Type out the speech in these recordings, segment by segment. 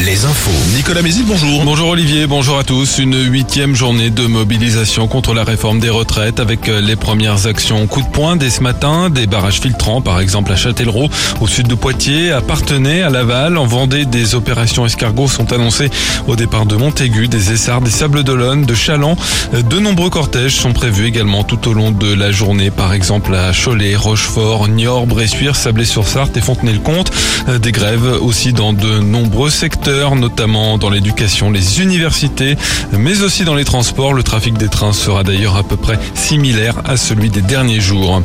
les infos. Nicolas Mézil, bonjour. Bonjour Olivier, bonjour à tous. Une huitième journée de mobilisation contre la réforme des retraites avec euh, les premières actions coup de poing dès ce matin, des barrages filtrants par exemple à Châtellerault, au sud de Poitiers, à Partenay, à Laval, en Vendée, des opérations escargots sont annoncées au départ de Montaigu, des Essarts, des Sables d'Olonne, de Chaland. Euh, De nombreux cortèges sont prévus également tout au long de la journée, par exemple à Cholet, Rochefort, Niort, Bressuire, Sablé-sur-Sarthe et Fontenay-le-Comte. Euh, Des grèves aussi dans de nombreux secteurs, notamment dans l'éducation, les universités, mais aussi dans les transports. Le trafic des trains sera d'ailleurs à peu près similaire à celui des derniers jours.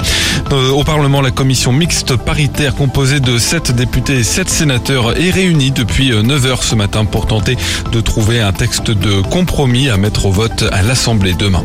Euh, au Parlement, la commission mixte paritaire composée de 7 députés et 7 sénateurs est réunie depuis 9 heures ce matin pour tenter de trouver un texte de compromis à mettre au vote à l'Assemblée demain.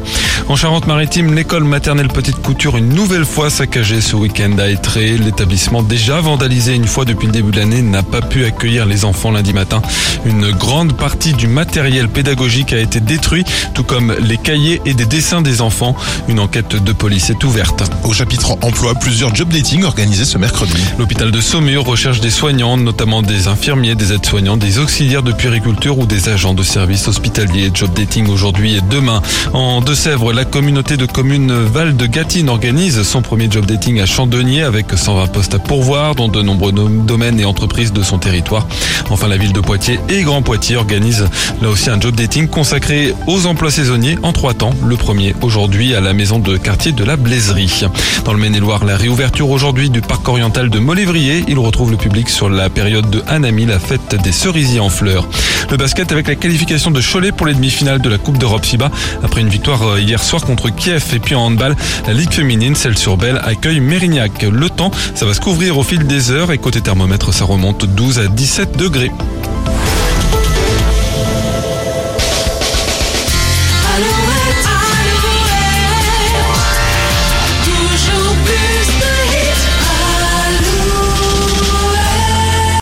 En Charente-Maritime, l'école maternelle Petite Couture une nouvelle fois saccagée ce week-end à Étré. L'établissement déjà vandalisé une fois depuis le début de l'année n'a pas pu accueillir les enfants lundi matin. Une grande partie du matériel pédagogique a été détruit, tout comme les cahiers et des dessins des enfants. Une enquête de police est ouverte. Au chapitre emploi, plusieurs job dating organisés ce mercredi. L'hôpital de Saumur recherche des soignants, notamment des infirmiers, des aides-soignants, des auxiliaires de puériculture ou des agents de services hospitaliers. Job dating aujourd'hui et demain. En Deux-Sèvres, la communauté de communes Val de Gatine organise son premier job dating à Chandonnier avec 120 postes à pourvoir dans de nombreux nom- domaines et entreprises de son territoire. Enfin, la ville de Poitiers et Grand Poitiers organisent là aussi un job dating consacré aux emplois saisonniers en trois temps. Le premier aujourd'hui à la maison de quartier de la Blaiserie. Dans le Maine-et-Loire, la réouverture aujourd'hui du parc oriental de Molévrier. Il retrouve le public sur la période de Hanami, la fête des cerisiers en fleurs. Le basket avec la qualification de Cholet pour les demi-finales de la Coupe d'Europe FIBA après une victoire euh, hier soir contre Kiev et puis en handball, la Ligue féminine, celle sur Belle, accueille Mérignac. Le temps, ça va se couvrir au fil des heures et côté thermomètre, ça remonte 12 à 17 degrés. Thank you.